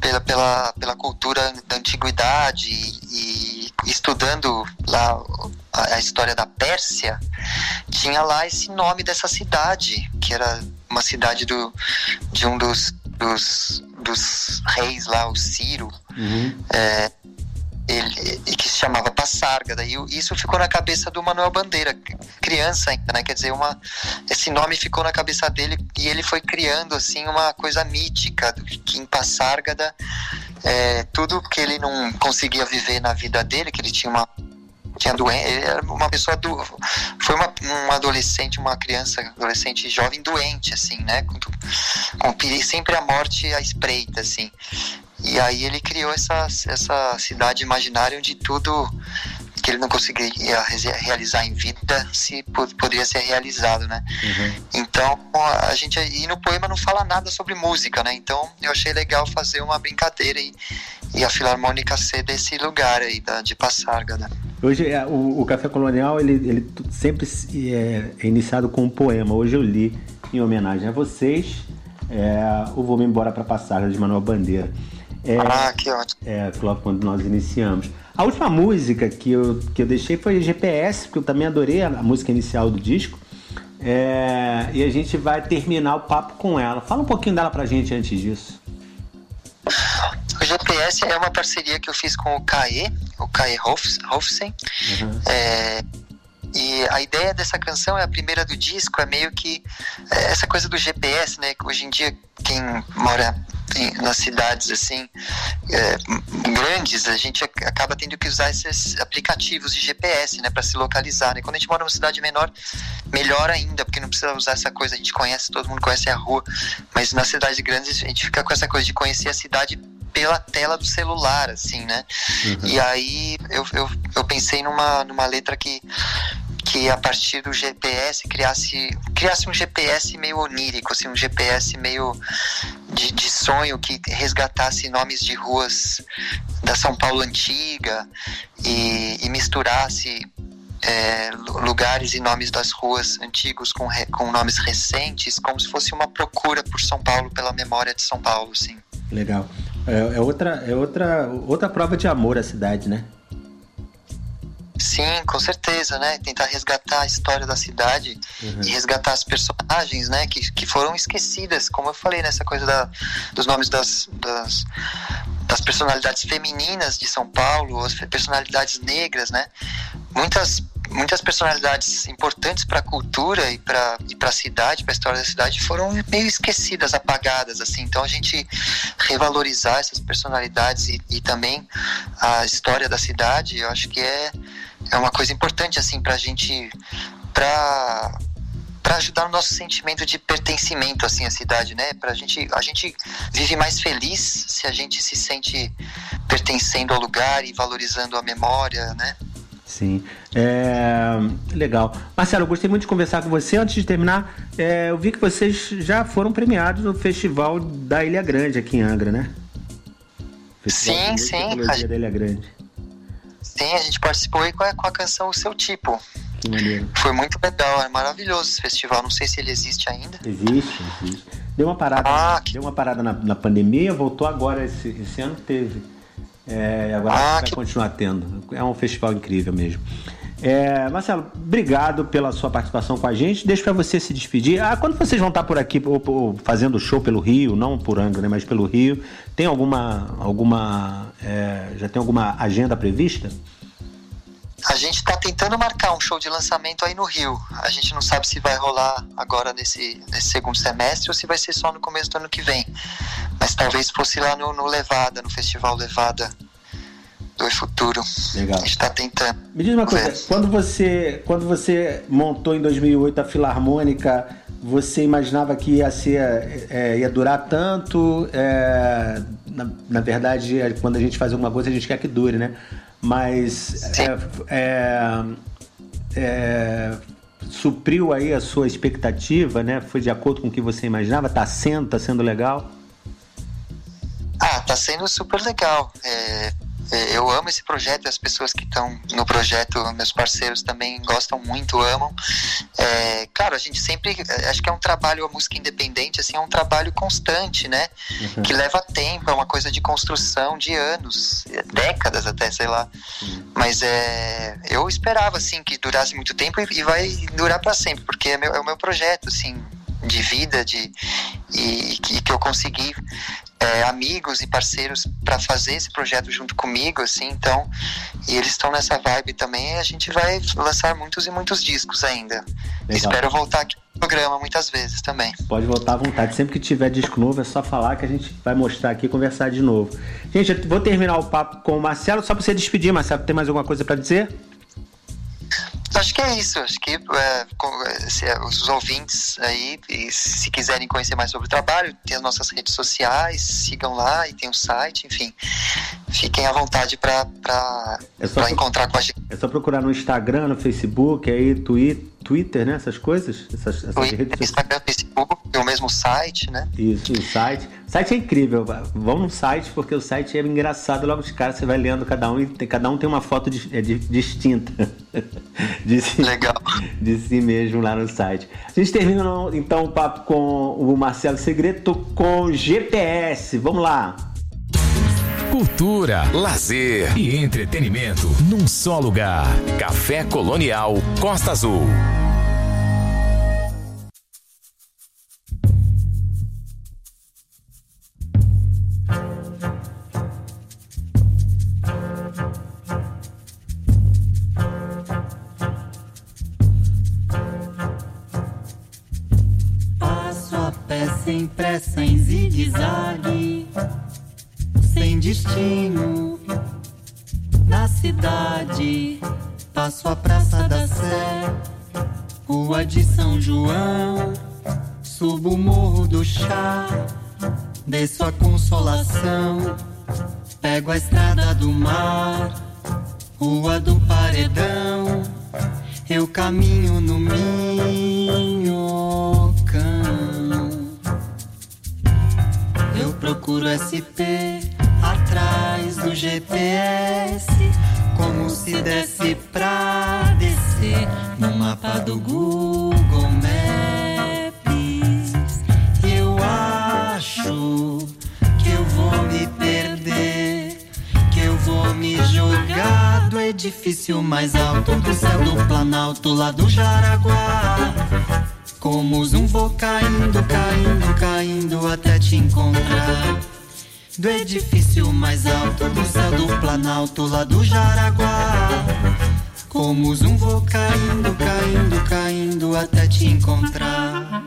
pela, pela, pela cultura da antiguidade e, e estudando lá a, a, história da Pérsia, tinha lá esse nome dessa cidade, que era uma cidade do, de um dos, dos, dos reis lá, o Ciro. Uhum. É, ele, que se chamava Passárgada, e isso ficou na cabeça do Manuel Bandeira, criança ainda, né? Quer dizer, uma, esse nome ficou na cabeça dele e ele foi criando assim uma coisa mítica que em Passárgada é, tudo que ele não conseguia viver na vida dele, que ele tinha uma tinha doença, ele era uma pessoa do, foi uma, um adolescente, uma criança, adolescente jovem doente, assim, né, com, com sempre a morte à espreita, assim. E aí ele criou essa, essa cidade imaginária onde tudo que ele não conseguiria realizar em vida se poderia ser realizado, né? Uhum. Então a gente e no poema não fala nada sobre música, né? Então eu achei legal fazer uma brincadeira e, e a filarmônica ser desse lugar aí da, de Passarga, né? Hoje é, o, o, Café Colonial ele, ele sempre é, é, iniciado com um poema. Hoje eu li em homenagem a vocês é, o Vou Me Embora para Passarga de Manuel Bandeira. É, ah, que ótimo. É, logo quando nós iniciamos. A última música que eu, que eu deixei foi GPS, porque eu também adorei a, música inicial do disco. É, e a gente vai terminar o papo com ela. Fala um pouquinho dela pra gente antes disso. O GPS é uma parceria que eu fiz com o Caê, o Caê Hofsen. Uhum. É, e a ideia dessa canção é a primeira do disco, é meio que é, essa coisa do GPS, né? Hoje em dia, quem mora nas cidades assim é, grandes, a gente acaba tendo que usar esses aplicativos de GPS, né, para se localizar. Né? Quando a gente mora numa cidade menor, melhor ainda, porque não precisa usar essa coisa. A gente conhece, todo mundo conhece a rua, mas nas cidades grandes a gente fica com essa coisa de conhecer a cidade pela tela do celular, assim, né? Uhum. E aí eu, eu, eu pensei numa, numa letra que que a partir do GPS criasse, criasse um GPS meio onírico, assim, um GPS meio de, de sonho que resgatasse nomes de ruas da São Paulo antiga e, e misturasse é, lugares e nomes das ruas antigos com, re, com nomes recentes, como se fosse uma procura por São Paulo, pela memória de São Paulo, sim. Legal. É, é outra, é outra, outra prova de amor à cidade, né? Sim, com certeza, né? Tentar resgatar a história da cidade uhum. e resgatar as personagens, né? Que, que foram esquecidas, como eu falei, nessa coisa da, dos nomes das, das, das personalidades femininas de São Paulo, as personalidades negras, né? Muitas muitas personalidades importantes para a cultura e para e a cidade, para a história da cidade foram meio esquecidas, apagadas assim. Então a gente revalorizar essas personalidades e, e também a história da cidade, eu acho que é é uma coisa importante assim para a gente para para ajudar no nosso sentimento de pertencimento assim à cidade, né? Para gente a gente vive mais feliz se a gente se sente pertencendo ao lugar e valorizando a memória, né? Sim, é, legal. Marcelo, eu gostei muito de conversar com você. Antes de terminar, é, eu vi que vocês já foram premiados no Festival da Ilha Grande aqui em Angra, né? Festival sim, sim. A... Da Ilha Grande. Sim, a gente participou aí com a, com a canção O Seu Tipo. Maneiro. Foi muito legal, é maravilhoso esse festival. Não sei se ele existe ainda. Existe, existe. Deu uma parada, ah, deu uma parada na, na, pandemia, voltou agora, esse, esse ano teve. É, agora ah, vai que... continuar tendo. É um festival incrível mesmo. É, Marcelo, obrigado pela sua participação com a gente. Deixa para você se despedir. Ah, quando vocês vão estar por aqui ou, ou, fazendo show pelo Rio, não por Angra, né, mas pelo Rio, tem alguma, alguma, é, já tem alguma agenda prevista? A gente está tentando marcar um show de lançamento aí no Rio. A gente não sabe se vai rolar agora nesse, nesse segundo semestre ou se vai ser só no começo do ano que vem. Mas talvez fosse lá no, no Levada, no Festival Levada do Futuro. Legal. A gente está tentando. Me diz uma coisa, quando você, quando você montou em 2008 a Filarmônica, você imaginava que ia ser, é, ia durar tanto? É, na, na, verdade, quando a gente faz alguma coisa, a gente quer que dure, né? Mas é, é, é, supriu aí a sua expectativa, né? Foi de acordo com o que você imaginava? Tá sendo, tá sendo legal? Ah, tá sendo super legal. É, é, eu amo esse projeto, as pessoas que estão no projeto, meus parceiros também gostam muito, amam. É, claro, a gente sempre, é, acho que é um trabalho, a música independente, assim, é um trabalho constante, né? Uhum. Que leva tempo, é uma coisa de construção de anos, décadas até, sei lá. Uhum. Mas é, eu esperava, assim, que durasse muito tempo e, e vai durar para sempre, porque é, meu, é o meu projeto, assim, de vida de, e, e que eu consegui é, amigos e parceiros para fazer esse projeto junto comigo, assim, então, e eles estão nessa vibe também, a gente vai lançar muitos e muitos discos ainda. Legal. Espero voltar aqui no programa muitas vezes também. Pode voltar à vontade, sempre que tiver disco novo é só falar que a gente vai mostrar aqui e conversar de novo. Gente, eu vou terminar o papo com o Marcelo, só para você despedir, Marcelo, tem mais alguma coisa para dizer? Acho que é isso. Acho que é, se, é, os ouvintes aí, se quiserem conhecer mais sobre o trabalho, tem as nossas redes sociais, sigam lá e tem o site, enfim. Fiquem à vontade para é encontrar com a gente. É só procurar no Instagram, no Facebook, aí, Twitter, Twitter né? Essas coisas. Essas, essas Twitter, redes Instagram, Facebook, o mesmo site, né? Isso, o site. O site é incrível. Vamos no site, porque o site é engraçado logo de cara, você vai lendo cada um e cada um tem uma foto de, é, de, distinta. de si, Legal. De si mesmo lá no site. A gente termina então o papo com o Marcelo Segreto com GPS. Vamos lá. Cultura, lazer e entretenimento num só lugar. Café Colonial Costa Azul. Destino. Na cidade, passo a Praça da Sé, Rua de São João, subo o Morro do Chá, desço a Consolação, pego a Estrada do Mar, Rua do Paredão, eu caminho no Minhocão. Eu procuro SP atrás do GPS, como se desse pra descer no mapa do Google Maps. Eu acho que eu vou me perder, que eu vou me jogar do edifício mais alto do céu do Planalto lá do Jaraguá. Como um vou caindo, caindo, caindo até te encontrar do edifício mais alto do céu do Planalto lá do Jaraguá. Como um vou caindo, caindo, caindo até te encontrar.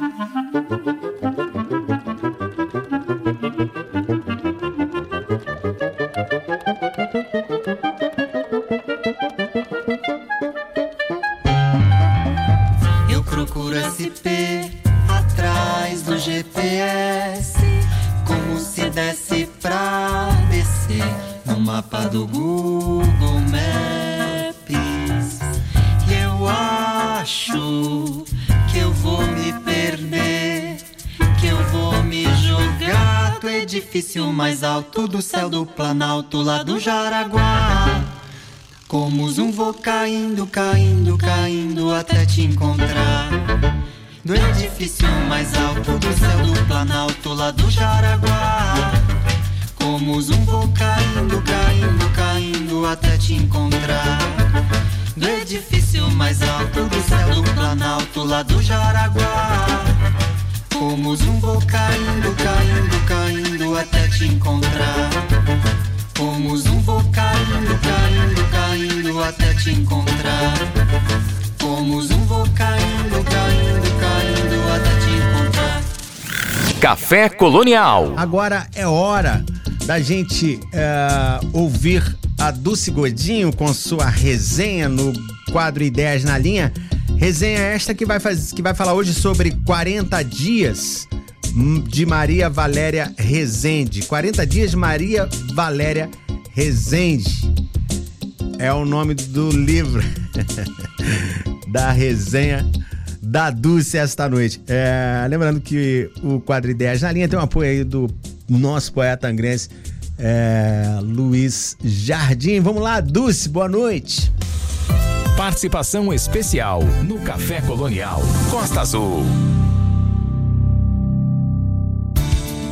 Do Planalto lá do Jaraguá. Como um vou caindo, caindo, caindo até te encontrar. Do edifício mais alto do céu do Planalto lá do Jaraguá. Como um vou caindo, caindo, caindo até te encontrar. Do edifício mais alto do céu do Planalto lá do Jaraguá. Como um vou caindo, caindo, caindo até te encontrar. Café Colonial. Agora é hora da gente é, ouvir a Dulce Godinho com sua resenha no quadro Ideias na Linha. Resenha esta que vai, faz, que vai falar hoje sobre 40 dias de Maria Valéria Rezende. 40 dias de Maria Valéria Rezende. É o nome do livro da resenha da Dulce esta noite. É, lembrando que o quadro Ideias na Linha tem um apoio aí do nosso poeta angrense é, Luiz Jardim. Vamos lá, Dulce, boa noite. Participação especial no Café Colonial Costa Azul.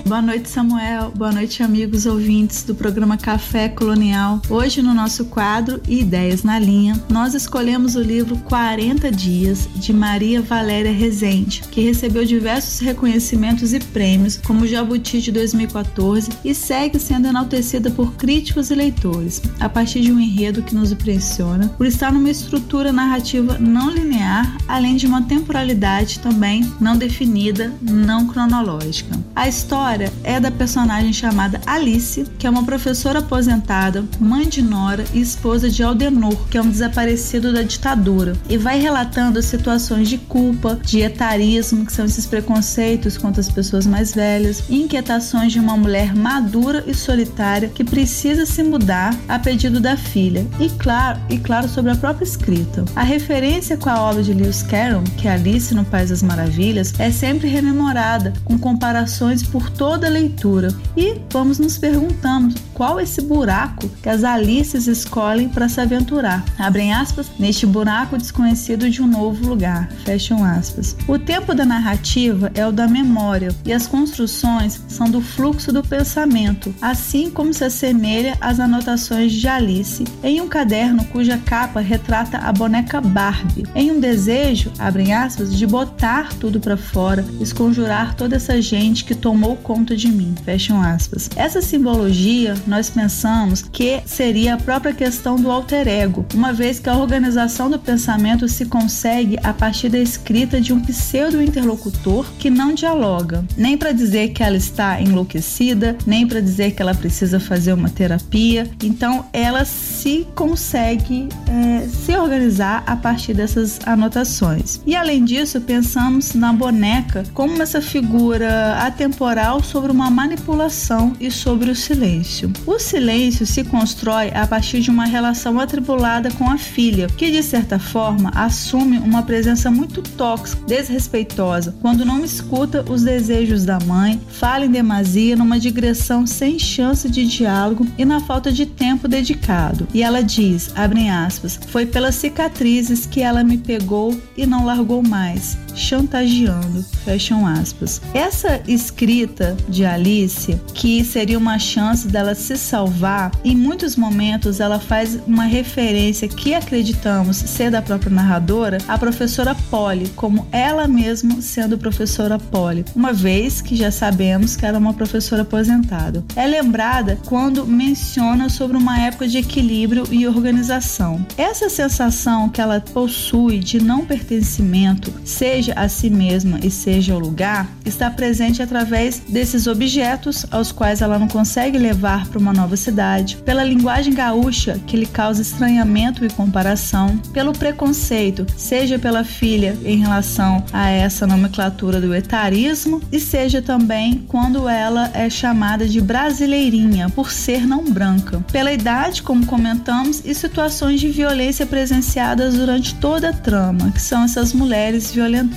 Boa noite, Samuel. Boa noite, amigos ouvintes do programa Café Colonial. Hoje, no nosso quadro Ideias na Linha, nós escolhemos o livro 40 Dias, de Maria Valéria Rezende, que recebeu diversos reconhecimentos e prêmios, como o Jabuti de 2014, e segue sendo enaltecida por críticos e leitores, a partir de um enredo que nos impressiona, por estar numa estrutura narrativa não linear, além de uma temporalidade também não definida, não cronológica. A história história é da personagem chamada Alice, que é uma professora aposentada, mãe de Nora e esposa de Aldenor, que é um desaparecido da ditadura, e vai relatando situações de culpa, de etarismo, que são esses preconceitos contra as pessoas mais velhas, e inquietações de uma mulher madura e solitária que precisa se mudar a pedido da filha, e claro, e claro sobre a própria escrita. A referência com a obra de Lewis Carroll, que é Alice no País das Maravilhas, é sempre rememorada com comparações por toda leitura. E vamos nos perguntando qual esse buraco que as Alices escolhem para se aventurar. Abrem aspas, neste buraco desconhecido de um novo lugar. Fecham aspas. O tempo da narrativa é o da memória e as construções são do fluxo do pensamento, assim como se assemelha às anotações de Alice em um caderno cuja capa retrata a boneca Barbie, em um desejo, abrem aspas, de botar tudo para fora, esconjurar toda essa gente que tomou conta de mim. Fecham aspas. Essa simbologia nós pensamos que seria a própria questão do alter ego, uma vez que a organização do pensamento se consegue a partir da escrita de um pseudo-interlocutor que não dialoga, nem para dizer que ela está enlouquecida, nem para dizer que ela precisa fazer uma terapia. Então, ela se consegue é, se organizar a partir dessas anotações. E além disso, pensamos na boneca como essa figura atemporal sobre uma manipulação e sobre o silêncio. O silêncio se constrói a partir de uma relação atribulada com a filha, que de certa forma assume uma presença muito tóxica, desrespeitosa, quando não escuta os desejos da mãe, fala em demasia numa digressão sem chance de diálogo e na falta de tempo dedicado. E ela diz, aspas, foi pelas cicatrizes que ela me pegou e não largou mais chantageando. Fecham aspas. Essa escrita de Alice, que seria uma chance dela se salvar, em muitos momentos ela faz uma referência que acreditamos ser da própria narradora, a professora Polly, como ela mesma sendo professora Polly, uma vez que já sabemos que ela é uma professora aposentada. É lembrada quando menciona sobre uma época de equilíbrio e organização. Essa sensação que ela possui de não pertencimento, seja seja a si mesma e seja o lugar, está presente através desses objetos aos quais ela não consegue levar para uma nova cidade, pela linguagem gaúcha que lhe causa estranhamento e comparação, pelo preconceito, seja pela filha em relação a essa nomenclatura do etarismo, e seja também quando ela é chamada de brasileirinha por ser não branca, pela idade, como comentamos, e situações de violência presenciadas durante toda a trama, que são essas mulheres violentadas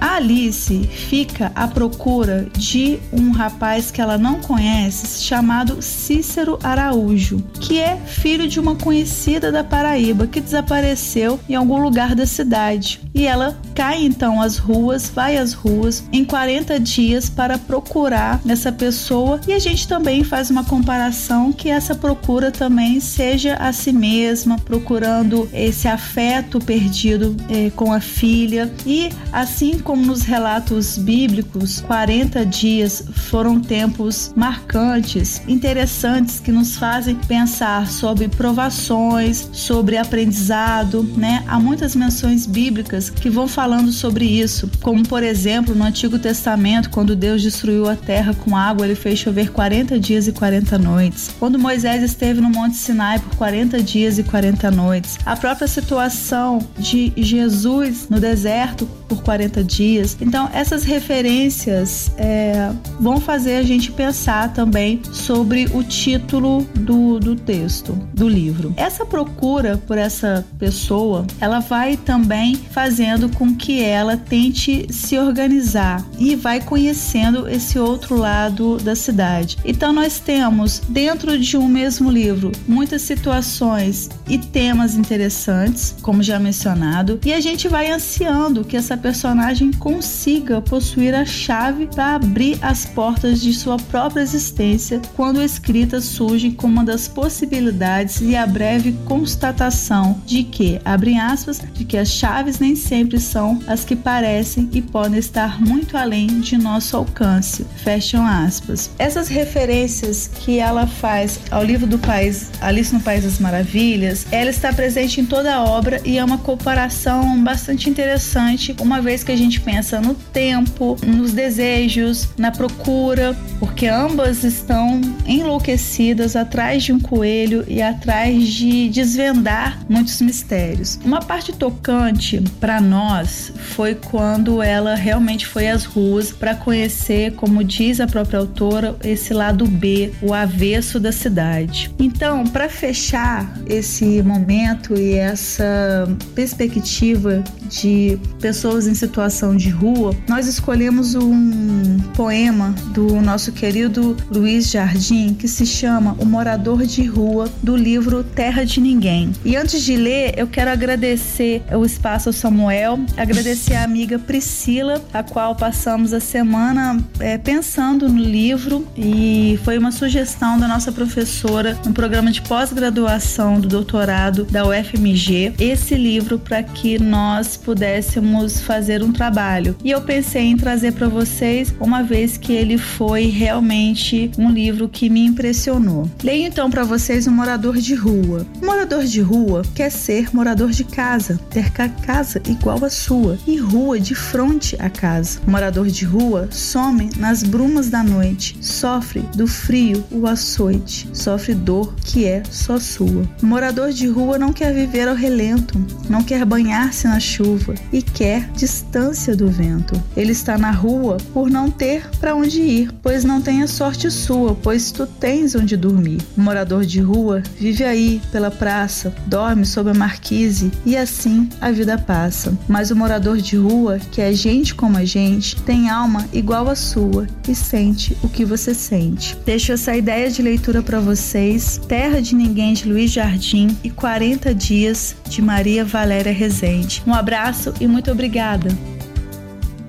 a Alice fica à procura de um rapaz que ela não conhece, chamado Cícero Araújo, que é filho de uma conhecida da Paraíba que desapareceu em algum lugar da cidade. E ela cai então às ruas, vai às ruas em 40 dias para procurar essa pessoa. E a gente também faz uma comparação que essa procura também seja a si mesma, procurando esse afeto perdido eh, com a filha. E Assim como nos relatos bíblicos, 40 dias foram tempos marcantes, interessantes que nos fazem pensar sobre provações, sobre aprendizado, né? Há muitas menções bíblicas que vão falando sobre isso, como por exemplo, no Antigo Testamento, quando Deus destruiu a terra com água, ele fez chover 40 dias e 40 noites. Quando Moisés esteve no Monte Sinai por 40 dias e 40 noites. A própria situação de Jesus no deserto por 40 dias. Então, essas referências é, vão fazer a gente pensar também sobre o título do, do texto, do livro. Essa procura por essa pessoa, ela vai também fazendo com que ela tente se organizar e vai conhecendo esse outro lado da cidade. Então, nós temos dentro de um mesmo livro muitas situações e temas interessantes, como já mencionado, e a gente vai ansiando que essa personagem consiga possuir a chave para abrir as portas de sua própria existência quando a escrita surge como uma das possibilidades e a breve constatação de que, abre aspas, de que as chaves nem sempre são as que parecem e podem estar muito além de nosso alcance. Fecham aspas. Essas referências que ela faz ao livro do país Alice no País das Maravilhas, ela está presente em toda a obra e é uma comparação bastante interessante uma vez que a gente pensa no tempo, nos desejos, na procura, porque ambas estão enlouquecidas atrás de um coelho e atrás de desvendar muitos mistérios. Uma parte tocante para nós foi quando ela realmente foi às ruas para conhecer, como diz a própria autora, esse lado B, o avesso da cidade. Então, para fechar esse momento e essa perspectiva de pessoas em situação de rua, nós escolhemos um poema do nosso querido Luiz Jardim que se chama O Morador de Rua, do livro Terra de Ninguém. E antes de ler, eu quero agradecer o espaço ao Samuel, agradecer a amiga Priscila, a qual passamos a semana é, pensando no livro e foi uma sugestão da nossa professora no programa de pós-graduação do doutorado da UFMG, esse livro para que nós pudéssemos fazer um trabalho. E eu pensei em trazer para vocês, uma vez que ele foi realmente um livro que me impressionou. Leio então para vocês O Morador de Rua. O morador de rua quer ser morador de casa, ter casa igual à sua e rua de frente à casa. O morador de rua some nas brumas da noite, sofre do frio o açoite, sofre dor que é só sua. O morador de rua não quer viver ao relento, não quer banhar-se na chuva e quer distância do vento. Ele está na rua por não ter para onde ir, pois não tem a sorte sua, pois tu tens onde dormir. O morador de rua vive aí pela praça, dorme sob a marquise e assim a vida passa. Mas o morador de rua, que é gente como a gente, tem alma igual à sua e sente o que você sente. Deixo essa ideia de leitura para vocês. Terra de Ninguém de Luiz Jardim e 40 dias de Maria Valéria Rezende. Um abraço e muito obrigada.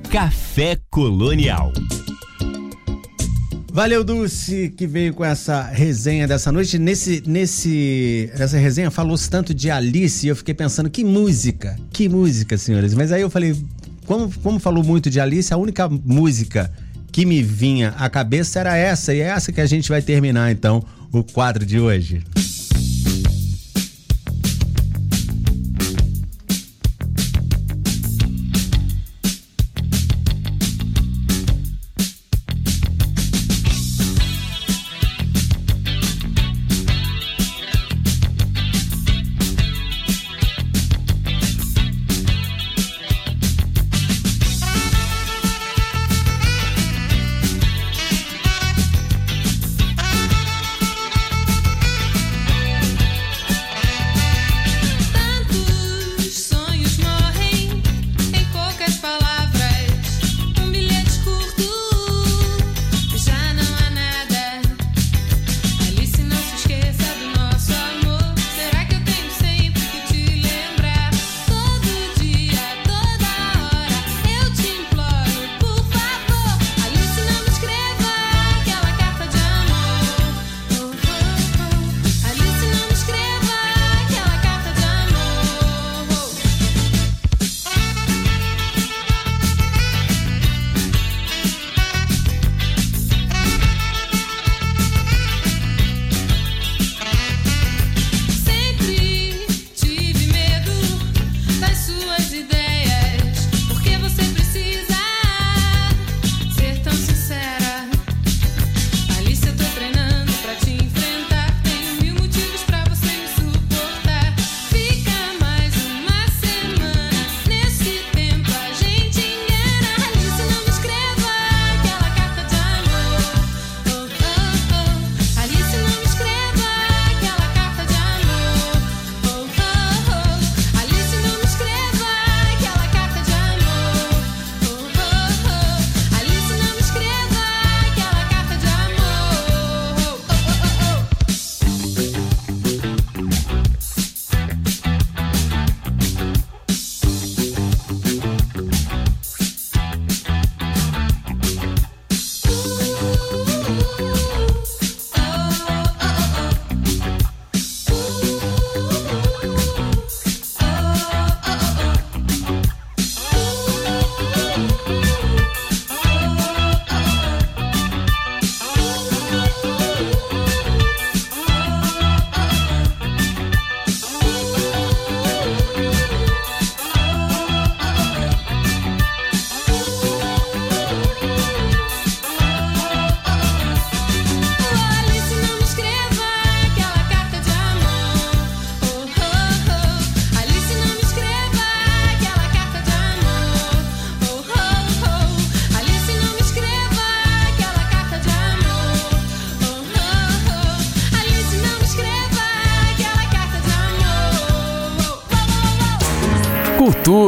Café Colonial. Valeu, Dulce, que veio com essa resenha dessa noite. Nesse, nesse, nessa resenha falou-se tanto de Alice e eu fiquei pensando, que música, que música, senhores. Mas aí eu falei, como, como falou muito de Alice, a única música que me vinha à cabeça era essa, e é essa que a gente vai terminar então o quadro de hoje.